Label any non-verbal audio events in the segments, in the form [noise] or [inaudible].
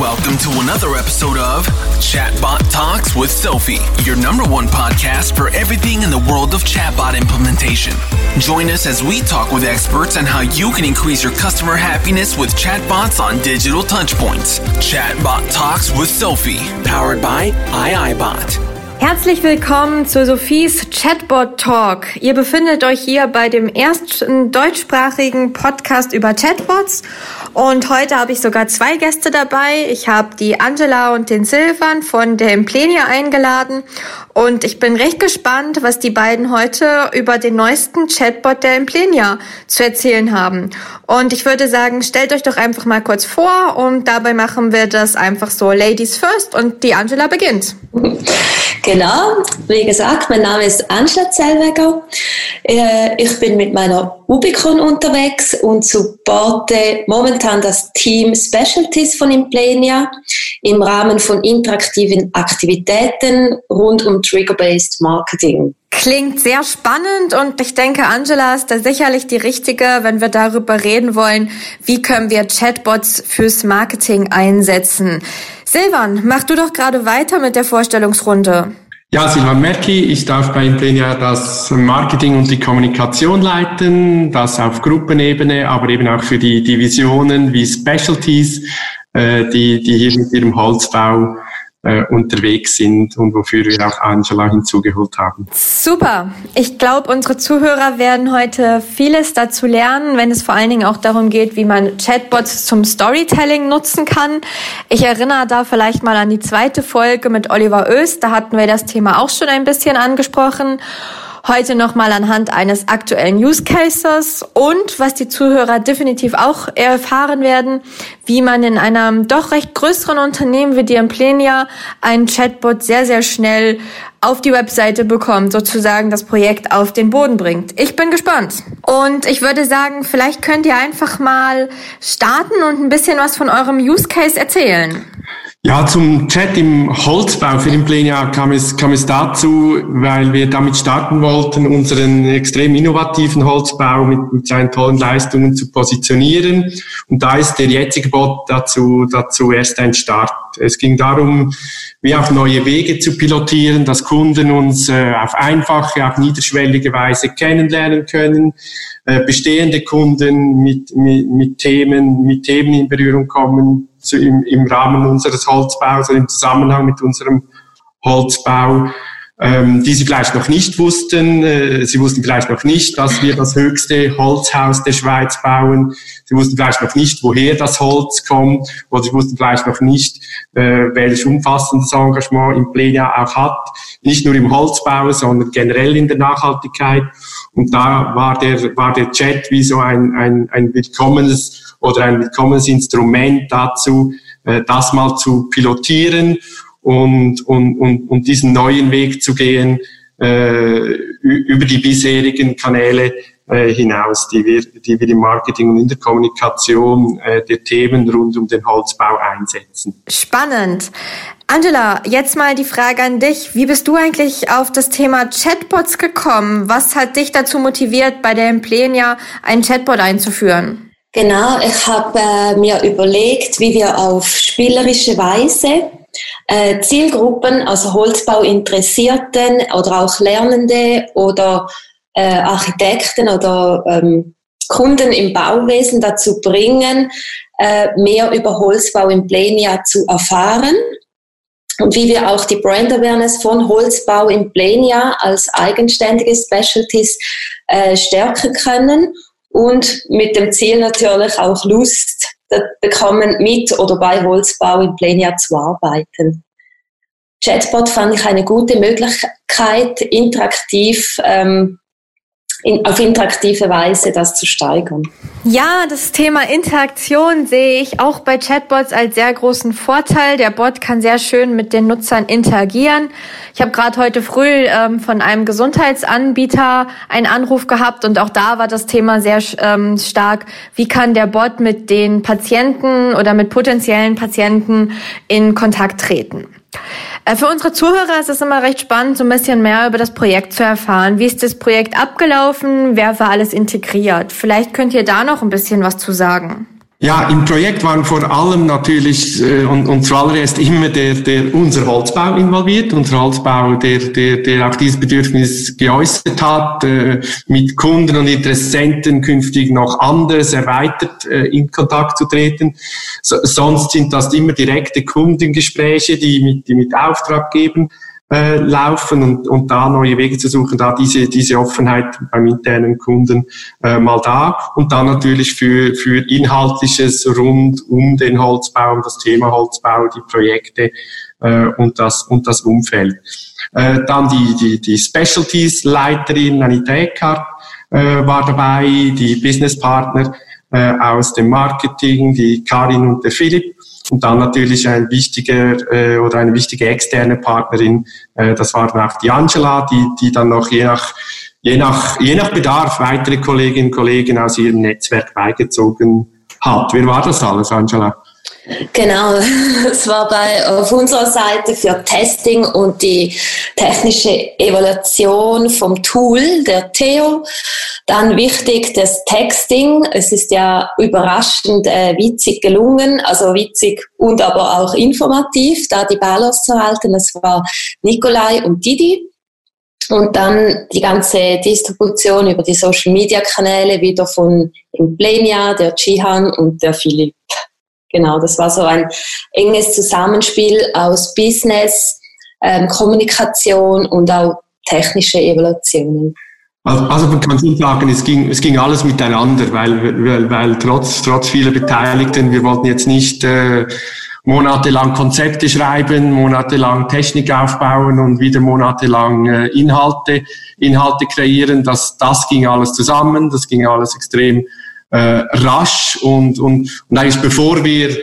Welcome to another episode of Chatbot Talks with Sophie, your number one podcast for everything in the world of chatbot implementation. Join us as we talk with experts on how you can increase your customer happiness with chatbots on digital touchpoints. Chatbot Talks with Sophie, powered by iiBot. Herzlich willkommen zu Sophies Chatbot Talk. Ihr befindet euch hier bei dem ersten deutschsprachigen Podcast über Chatbots und heute habe ich sogar zwei Gäste dabei. Ich habe die Angela und den Silvan von der Implenia eingeladen und ich bin recht gespannt, was die beiden heute über den neuesten Chatbot der Implenia zu erzählen haben. Und ich würde sagen, stellt euch doch einfach mal kurz vor und dabei machen wir das einfach so Ladies first und die Angela beginnt. Genau, wie gesagt, mein Name ist Angela Zellweger. Äh, ich bin mit meiner Ubicon unterwegs und supporte momentan das Team Specialties von Implenia im Rahmen von interaktiven Aktivitäten rund um Trigger-Based Marketing. Klingt sehr spannend und ich denke, Angela ist da sicherlich die richtige, wenn wir darüber reden wollen, wie können wir Chatbots fürs Marketing einsetzen. Silvan, mach du doch gerade weiter mit der Vorstellungsrunde. Ja, Silvan Merki, ich darf bei Implenia das Marketing und die Kommunikation leiten, das auf Gruppenebene, aber eben auch für die Divisionen wie Specialties, äh, die, die hier mit ihrem Holzbau äh, unterwegs sind und wofür wir auch Angela hinzugeholt haben. Super. Ich glaube, unsere Zuhörer werden heute vieles dazu lernen, wenn es vor allen Dingen auch darum geht, wie man Chatbots zum Storytelling nutzen kann. Ich erinnere da vielleicht mal an die zweite Folge mit Oliver Öst. Da hatten wir das Thema auch schon ein bisschen angesprochen. Heute nochmal anhand eines aktuellen Use Cases und was die Zuhörer definitiv auch erfahren werden, wie man in einem doch recht größeren Unternehmen wie die Emplenia einen Chatbot sehr, sehr schnell auf die Webseite bekommt, sozusagen das Projekt auf den Boden bringt. Ich bin gespannt. Und ich würde sagen, vielleicht könnt ihr einfach mal starten und ein bisschen was von eurem Use Case erzählen. Ja, zum Chat im Holzbau für den Plenia kam es, kam es dazu, weil wir damit starten wollten, unseren extrem innovativen Holzbau mit, mit seinen tollen Leistungen zu positionieren. Und da ist der jetzige Bot dazu, dazu erst ein Start. Es ging darum, wie auch neue Wege zu pilotieren, dass Kunden uns äh, auf einfache, auf niederschwellige Weise kennenlernen können, äh, bestehende Kunden mit, mit, mit Themen, mit Themen in Berührung kommen, im, im Rahmen unseres Holzbaus oder im Zusammenhang mit unserem Holzbau, ähm, die sie vielleicht noch nicht wussten. Äh, sie wussten vielleicht noch nicht, dass wir das höchste Holzhaus der Schweiz bauen. Sie wussten vielleicht noch nicht, woher das Holz kommt. Oder sie wussten vielleicht noch nicht, äh, welches umfassendes Engagement im Plenia auch hat. Nicht nur im Holzbau, sondern generell in der Nachhaltigkeit. Und da war der, war der Chat wie so ein, ein, ein willkommenes oder ein willkommenes Instrument dazu, äh, das mal zu pilotieren und, und, und, und diesen neuen Weg zu gehen äh, über die bisherigen Kanäle äh, hinaus, die wir, die wir im Marketing und in der Kommunikation äh, der Themen rund um den Holzbau einsetzen. Spannend. Angela, jetzt mal die Frage an dich. Wie bist du eigentlich auf das Thema Chatbots gekommen? Was hat dich dazu motiviert, bei der Emplenia einen Chatbot einzuführen? Genau, ich habe äh, mir überlegt, wie wir auf spielerische Weise äh, Zielgruppen, also Holzbauinteressierten oder auch Lernende oder äh, Architekten oder ähm, Kunden im Bauwesen dazu bringen, äh, mehr über Holzbau im Plenia zu erfahren und wie wir auch die Brand Awareness von Holzbau im Plenia als eigenständige Specialties äh, stärken können und mit dem Ziel natürlich auch Lust bekommen, mit oder bei Holzbau in Plenia zu arbeiten. Chatbot fand ich eine gute Möglichkeit, interaktiv ähm, in, auf interaktive Weise das zu steigern. Ja, das Thema Interaktion sehe ich auch bei Chatbots als sehr großen Vorteil. Der Bot kann sehr schön mit den Nutzern interagieren. Ich habe gerade heute früh ähm, von einem Gesundheitsanbieter einen Anruf gehabt und auch da war das Thema sehr ähm, stark. Wie kann der Bot mit den Patienten oder mit potenziellen Patienten in Kontakt treten? Äh, für unsere Zuhörer ist es immer recht spannend, so ein bisschen mehr über das Projekt zu erfahren. Wie ist das Projekt abgelaufen? Wer war alles integriert? Vielleicht könnt ihr da noch ein bisschen was zu sagen. Ja, im Projekt waren vor allem natürlich äh, und, und zuallererst immer der, der unser Holzbau involviert, unser Holzbau, der, der, der auch dieses Bedürfnis geäußert hat, äh, mit Kunden und Interessenten künftig noch anders erweitert äh, in Kontakt zu treten. So, sonst sind das immer direkte Kundengespräche, die mit, die mit Auftrag geben äh, laufen und, und da neue Wege zu suchen, da diese, diese Offenheit beim internen Kunden äh, mal da und dann natürlich für, für Inhaltliches rund um den Holzbau, um das Thema Holzbau, die Projekte äh, und, das, und das Umfeld. Äh, dann die, die, die Specialties-Leiterin Anita Eckhardt äh, war dabei, die Businesspartner äh, aus dem Marketing, die Karin und der Philipp und dann natürlich ein wichtiger äh, oder eine wichtige externe Partnerin, äh, das war dann auch die Angela, die, die dann noch je nach, je nach, je nach Bedarf weitere Kolleginnen und Kollegen aus ihrem Netzwerk beigezogen hat. Wer war das alles, Angela? Genau, [laughs] es war bei, auf unserer Seite für Testing und die technische Evaluation vom Tool, der Theo. Dann wichtig das Texting. Es ist ja überraschend äh, witzig gelungen, also witzig und aber auch informativ, da die Balance zu halten. Es war Nikolai und Didi. Und dann die ganze Distribution über die Social Media Kanäle wieder von Implenia, der Chihan und der Philipp. Genau, das war so ein enges Zusammenspiel aus Business, ähm, Kommunikation und auch technische Evaluationen. Also, also man kann schon sagen, es ging, es ging alles miteinander, weil, weil, weil trotz, trotz vieler Beteiligten, wir wollten jetzt nicht äh, monatelang Konzepte schreiben, monatelang Technik aufbauen und wieder monatelang äh, Inhalte, Inhalte kreieren. Das, das ging alles zusammen, das ging alles extrem äh, rasch und, und, und eigentlich bevor wir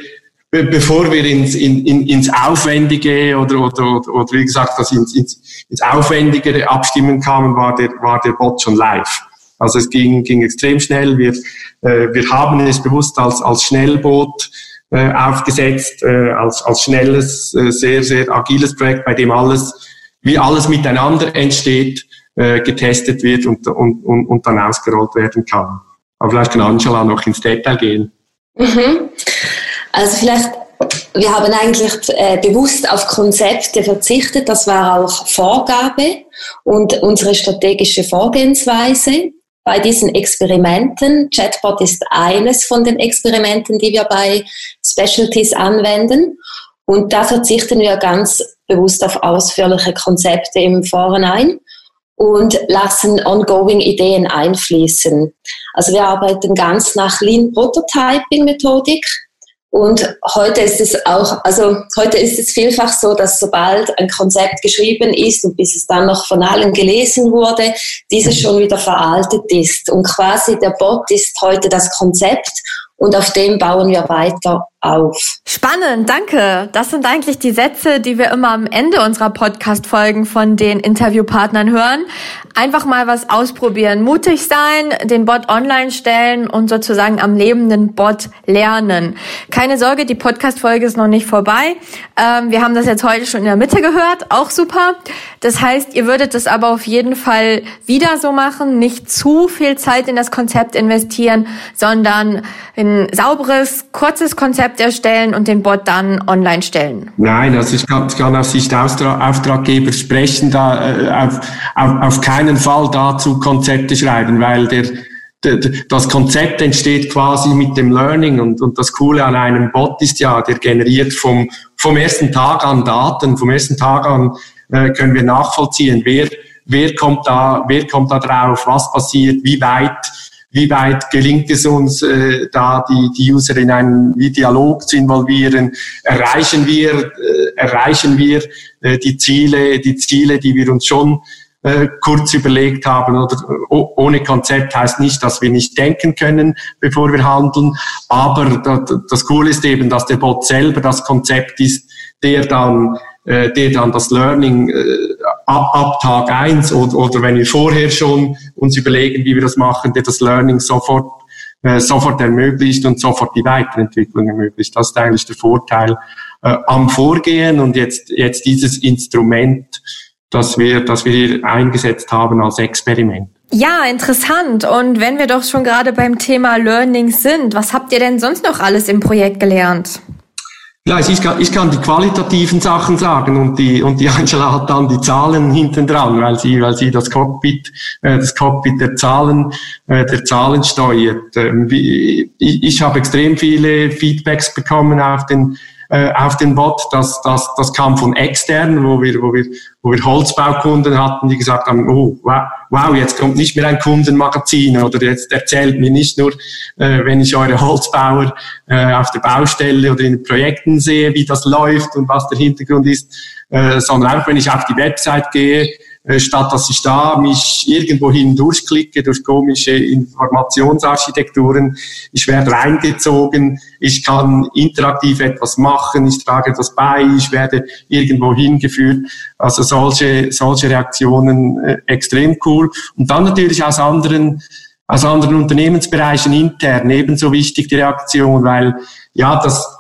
be bevor wir ins, in, in, ins Aufwendige oder, oder, oder, oder wie gesagt, das ins, ins, ins Aufwendigere Abstimmen kamen, war der, war der Bot schon live. Also es ging, ging extrem schnell. Wir, äh, wir haben es bewusst als, als Schnellboot äh, aufgesetzt, äh, als, als schnelles, äh, sehr, sehr agiles Projekt, bei dem alles, wie alles miteinander entsteht, äh, getestet wird und, und, und, und dann ausgerollt werden kann. Aber vielleicht kann Angela noch ins Detail gehen. Mhm. Also vielleicht, wir haben eigentlich äh, bewusst auf Konzepte verzichtet. Das war auch Vorgabe und unsere strategische Vorgehensweise bei diesen Experimenten. Chatbot ist eines von den Experimenten, die wir bei Specialties anwenden. Und da verzichten wir ganz bewusst auf ausführliche Konzepte im Vorhinein und lassen ongoing Ideen einfließen. Also wir arbeiten ganz nach Lean Prototyping Methodik. Und heute ist es auch, also heute ist es vielfach so, dass sobald ein Konzept geschrieben ist und bis es dann noch von allen gelesen wurde, dieses schon wieder veraltet ist. Und quasi der Bot ist heute das Konzept und auf dem bauen wir weiter auf. Spannend, danke. Das sind eigentlich die Sätze, die wir immer am Ende unserer Podcast-Folgen von den Interviewpartnern hören. Einfach mal was ausprobieren, mutig sein, den Bot online stellen und sozusagen am lebenden Bot lernen. Keine Sorge, die Podcast-Folge ist noch nicht vorbei. Ähm, wir haben das jetzt heute schon in der Mitte gehört, auch super. Das heißt, ihr würdet es aber auf jeden Fall wieder so machen, nicht zu viel Zeit in das Konzept investieren, sondern ein sauberes, kurzes Konzept Konzept erstellen und den Bot dann online stellen? Nein, also ich kann, ich kann aus Sicht Auftraggeber sprechen, da äh, auf, auf, auf keinen Fall dazu Konzepte schreiben, weil der, das Konzept entsteht quasi mit dem Learning und, und das Coole an einem Bot ist ja, der generiert vom, vom ersten Tag an Daten, vom ersten Tag an äh, können wir nachvollziehen, wer, wer kommt da, wer kommt da drauf, was passiert, wie weit wie weit gelingt es uns, äh, da die, die User in einen Dialog zu involvieren? Erreichen wir, äh, erreichen wir äh, die Ziele, die Ziele, die wir uns schon äh, kurz überlegt haben oder oh, ohne Konzept heißt nicht, dass wir nicht denken können, bevor wir handeln. Aber das, das Coole ist eben, dass der Bot selber das Konzept ist, der dann äh, der dann das Learning äh, ab, ab Tag eins oder, oder wenn wir vorher schon uns überlegen, wie wir das machen, der das Learning sofort äh, sofort ermöglicht und sofort die Weiterentwicklung ermöglicht. Das ist eigentlich der Vorteil äh, am Vorgehen und jetzt, jetzt dieses Instrument, das wir, das wir hier eingesetzt haben als Experiment. Ja, interessant. Und wenn wir doch schon gerade beim Thema Learning sind, was habt ihr denn sonst noch alles im Projekt gelernt? Ja, ich kann, ich kann die qualitativen Sachen sagen und die, und die Angela hat dann die Zahlen hinten dran, weil sie, weil sie das Cockpit, äh, das Cockpit der Zahlen, äh, der Zahlen steuert. Ähm, ich, ich habe extrem viele Feedbacks bekommen auf den, äh, auf den Bot. Das, das, das kam von externen, wo wir, wo wir, wo wir Holzbaukunden hatten, die gesagt haben, oh, wow, jetzt kommt nicht mehr ein Kundenmagazin oder jetzt erzählt mir nicht nur, äh, wenn ich eure Holzbauer äh, auf der Baustelle oder in Projekten sehe, wie das läuft und was der Hintergrund ist, äh, sondern auch wenn ich auf die Website gehe, statt dass ich da mich irgendwohin durchklicke durch komische Informationsarchitekturen. Ich werde reingezogen, ich kann interaktiv etwas machen, ich trage etwas bei, ich werde irgendwo hingeführt. Also solche, solche Reaktionen äh, extrem cool. Und dann natürlich aus anderen aus anderen Unternehmensbereichen intern ebenso wichtig die Reaktion, weil ja, das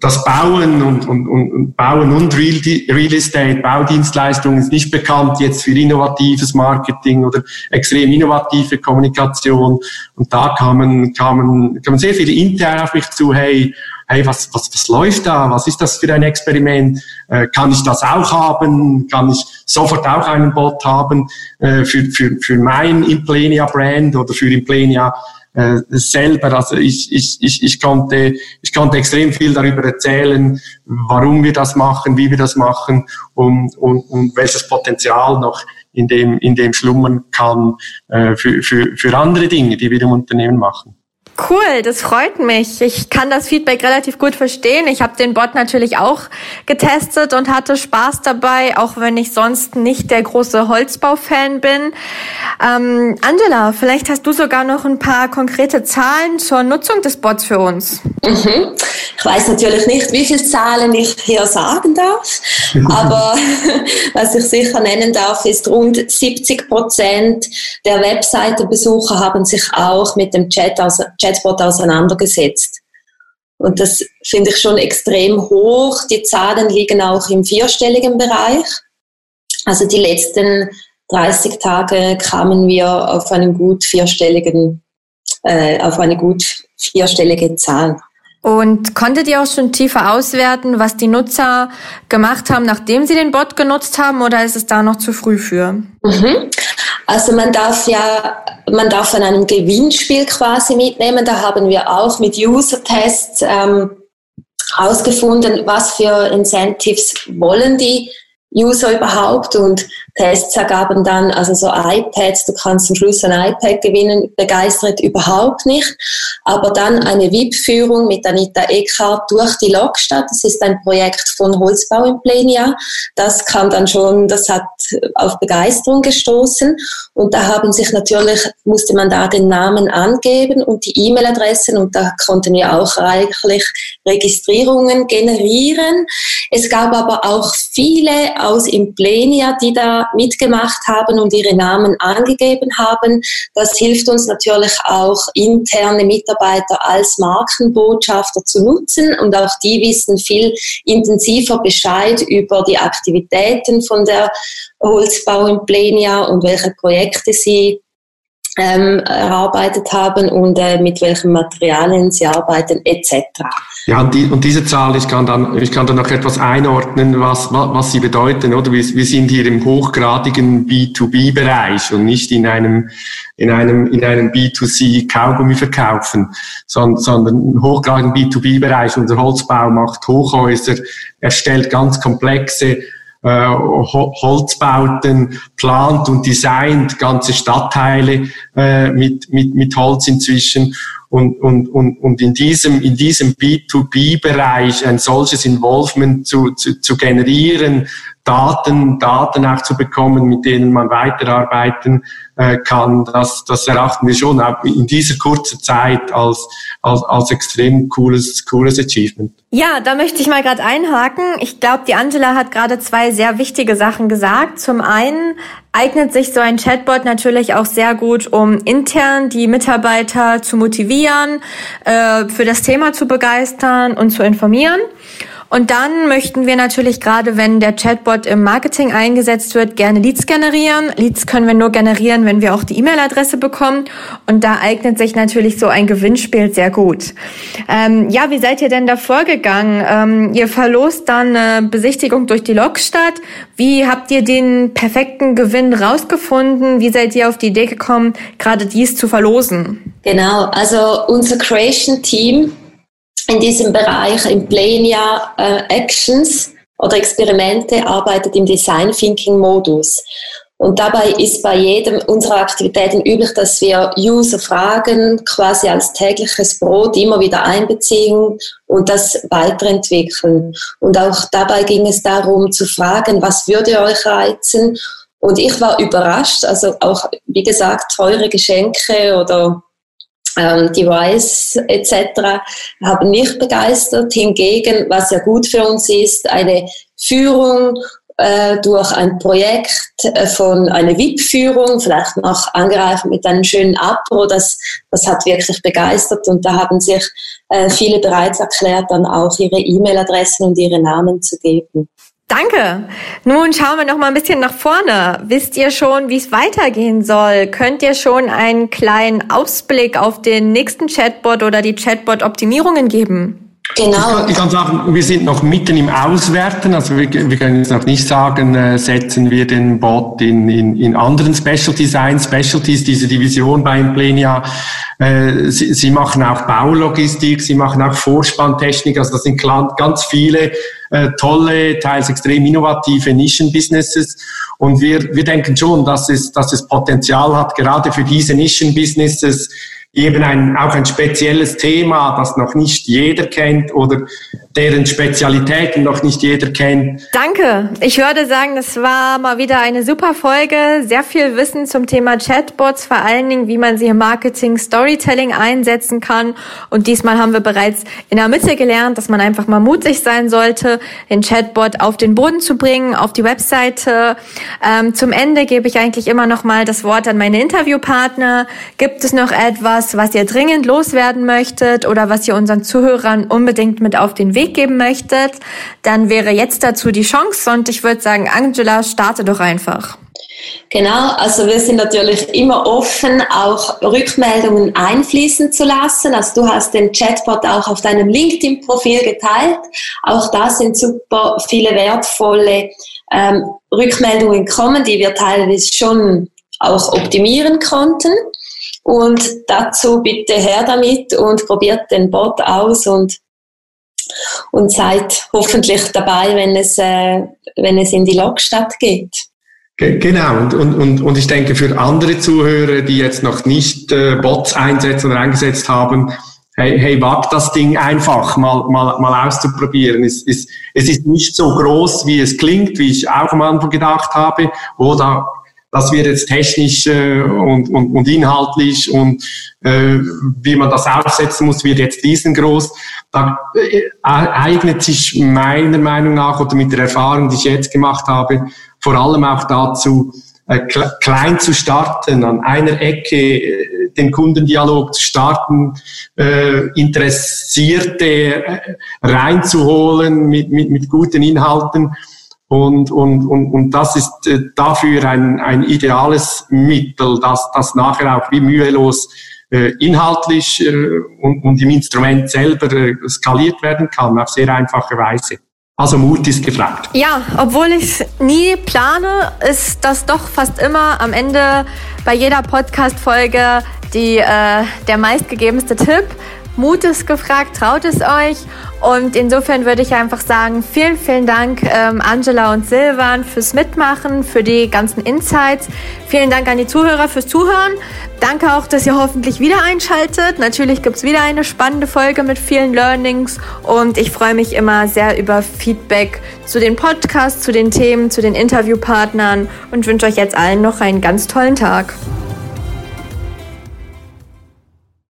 das Bauen und, und, und Bauen und Real, Real Estate, Baudienstleistungen ist nicht bekannt jetzt für innovatives Marketing oder extrem innovative Kommunikation. Und da kamen, kamen, kamen sehr viele intern auf mich zu, hey, hey, was, was, was läuft da? Was ist das für ein Experiment? Äh, kann ich das auch haben? Kann ich sofort auch einen Bot haben äh, für, für, für mein Implenia Brand oder für Implenia äh, selber. Also ich, ich, ich, ich, konnte, ich konnte extrem viel darüber erzählen, warum wir das machen, wie wir das machen und, und, und welches Potenzial noch in dem, in dem schlummern kann äh, für, für, für andere Dinge, die wir im Unternehmen machen. Cool, das freut mich. Ich kann das Feedback relativ gut verstehen. Ich habe den Bot natürlich auch getestet und hatte Spaß dabei, auch wenn ich sonst nicht der große Holzbau-Fan bin. Ähm, Angela, vielleicht hast du sogar noch ein paar konkrete Zahlen zur Nutzung des Bots für uns. Mhm. Ich weiß natürlich nicht, wie viele Zahlen ich hier sagen darf, aber [laughs] was ich sicher nennen darf, ist rund 70 Prozent der Webseitenbesucher haben sich auch mit dem Chat, also Chatbot auseinandergesetzt. Und das finde ich schon extrem hoch. Die Zahlen liegen auch im vierstelligen Bereich. Also die letzten 30 Tage kamen wir auf einen gut vierstelligen, äh, auf eine gut vierstellige Zahl. Und konntet ihr auch schon tiefer auswerten, was die Nutzer gemacht haben, nachdem sie den Bot genutzt haben, oder ist es da noch zu früh für? Mhm. Also man darf ja, man darf an einem Gewinnspiel quasi mitnehmen. Da haben wir auch mit User-Tests ähm, ausgefunden, was für Incentives wollen die User überhaupt und Tests ergaben dann, also so iPads, du kannst zum Schluss ein iPad gewinnen, begeistert überhaupt nicht. Aber dann eine VIP-Führung mit Anita Eckhart durch die Lokstadt, das ist ein Projekt von Holzbau in Plenia. Das kam dann schon, das hat auf Begeisterung gestoßen. Und da haben sich natürlich, musste man da den Namen angeben und die E-Mail-Adressen und da konnten wir auch reichlich Registrierungen generieren. Es gab aber auch viele aus Implenia, die da mitgemacht haben und ihre Namen angegeben haben. Das hilft uns natürlich auch, interne Mitarbeiter als Markenbotschafter zu nutzen und auch die wissen viel intensiver Bescheid über die Aktivitäten von der Holzbau in Plenia und welche Projekte sie ähm, erarbeitet haben und äh, mit welchen Materialien sie arbeiten etc. Ja, und, die, und diese Zahl, ich kann dann, ich kann dann noch etwas einordnen, was, was, was sie bedeuten, oder? Wir, wir sind hier im hochgradigen B2B-Bereich und nicht in einem, in einem, in einem B2C Kaugummi verkaufen, sondern, sondern hochgradigen B2B-Bereich. Unser Holzbau macht Hochhäuser, erstellt ganz komplexe äh, Holzbauten plant und designt, ganze Stadtteile äh, mit, mit, mit Holz inzwischen. Und, und, und, und in diesem, in diesem B2B-Bereich ein solches Involvement zu, zu, zu generieren, Daten, Daten auch zu bekommen, mit denen man weiterarbeiten äh, kann, das, das erachten wir schon auch in dieser kurzen Zeit als, als, als extrem cooles, cooles Achievement. Ja, da möchte ich mal gerade einhaken. Ich glaube, die Angela hat gerade zwei sehr wichtige Sachen gesagt. Zum einen eignet sich so ein Chatbot natürlich auch sehr gut, um intern die Mitarbeiter zu motivieren, äh, für das Thema zu begeistern und zu informieren. Und dann möchten wir natürlich gerade, wenn der Chatbot im Marketing eingesetzt wird, gerne Leads generieren. Leads können wir nur generieren, wenn wir auch die E-Mail-Adresse bekommen. Und da eignet sich natürlich so ein Gewinnspiel sehr gut. Ähm, ja, wie seid ihr denn da vorgegangen? Ähm, ihr verlost dann eine Besichtigung durch die Lokstadt. Wie habt ihr den perfekten Gewinn rausgefunden? Wie seid ihr auf die Idee gekommen, gerade dies zu verlosen? Genau, also unser Creation Team in diesem Bereich im Plenia äh, Actions oder Experimente arbeitet im Design Thinking Modus. Und dabei ist bei jedem unserer Aktivitäten üblich, dass wir User fragen, quasi als tägliches Brot immer wieder einbeziehen und das weiterentwickeln. Und auch dabei ging es darum zu fragen, was würde euch reizen? Und ich war überrascht, also auch, wie gesagt, teure Geschenke oder ähm, Device etc. haben mich begeistert. Hingegen, was ja gut für uns ist, eine Führung äh, durch ein Projekt äh, von einer VIP-Führung, vielleicht noch angreifen mit einem schönen Apro, das, das hat wirklich begeistert und da haben sich äh, viele bereits erklärt, dann auch ihre E-Mail-Adressen und ihre Namen zu geben. Danke. Nun schauen wir noch mal ein bisschen nach vorne. Wisst ihr schon, wie es weitergehen soll? Könnt ihr schon einen kleinen Ausblick auf den nächsten Chatbot oder die Chatbot-Optimierungen geben? Genau. Ich kann, ich kann, sagen, wir sind noch mitten im Auswerten. Also wir, wir können jetzt noch nicht sagen, äh, setzen wir den Bot in, in, in anderen Specialties ein. Specialties, diese Division bei Implenia, äh, sie, sie machen auch Baulogistik, sie machen auch Vorspanntechnik. Also das sind ganz viele äh, tolle, teils extrem innovative Nischenbusinesses. Und wir, wir denken schon, dass es, dass es Potenzial hat, gerade für diese Nischenbusinesses, eben ein, auch ein spezielles Thema, das noch nicht jeder kennt oder deren Spezialitäten noch nicht jeder kennt. Danke. Ich würde sagen, das war mal wieder eine super Folge. Sehr viel Wissen zum Thema Chatbots, vor allen Dingen, wie man sie im Marketing Storytelling einsetzen kann. Und diesmal haben wir bereits in der Mitte gelernt, dass man einfach mal mutig sein sollte, den Chatbot auf den Boden zu bringen, auf die Webseite. Ähm, zum Ende gebe ich eigentlich immer noch mal das Wort an meine Interviewpartner. Gibt es noch etwas, was ihr dringend loswerden möchtet oder was ihr unseren Zuhörern unbedingt mit auf den Weg geben möchtet, dann wäre jetzt dazu die Chance und ich würde sagen, Angela, starte doch einfach. Genau, also wir sind natürlich immer offen, auch Rückmeldungen einfließen zu lassen. Also du hast den Chatbot auch auf deinem LinkedIn-Profil geteilt. Auch da sind super viele wertvolle ähm, Rückmeldungen gekommen, die wir teilweise schon auch optimieren konnten. Und dazu bitte her damit und probiert den Bot aus und und seid hoffentlich dabei, wenn es, äh, wenn es in die Lokstadt geht. Genau, und, und, und, und ich denke für andere Zuhörer, die jetzt noch nicht äh, Bots einsetzen oder eingesetzt haben, hey, hey wagt das Ding einfach mal, mal, mal auszuprobieren. Es, es, es ist nicht so groß, wie es klingt, wie ich auch am Anfang gedacht habe. Oder das wird jetzt technisch äh, und, und, und inhaltlich und äh, wie man das aufsetzen muss, wird jetzt riesengroß. Da äh, eignet sich meiner Meinung nach oder mit der Erfahrung, die ich jetzt gemacht habe, vor allem auch dazu, äh, klein zu starten, an einer Ecke äh, den Kundendialog zu starten, äh, Interessierte äh, reinzuholen mit, mit, mit guten Inhalten und, und, und, und das ist äh, dafür ein, ein ideales Mittel, dass das nachher auch wie mühelos äh, inhaltlich äh, und, und im Instrument selber äh, skaliert werden kann, auf sehr einfache Weise. Also Mut ist gefragt. Ja, obwohl ich nie plane, ist das doch fast immer am Ende bei jeder Podcast-Folge die, äh, der meistgegebenste Tipp. Mut ist gefragt, traut es euch. Und insofern würde ich einfach sagen, vielen, vielen Dank ähm, Angela und Silvan fürs Mitmachen, für die ganzen Insights. Vielen Dank an die Zuhörer fürs Zuhören. Danke auch, dass ihr hoffentlich wieder einschaltet. Natürlich gibt es wieder eine spannende Folge mit vielen Learnings und ich freue mich immer sehr über Feedback zu den Podcasts, zu den Themen, zu den Interviewpartnern und wünsche euch jetzt allen noch einen ganz tollen Tag.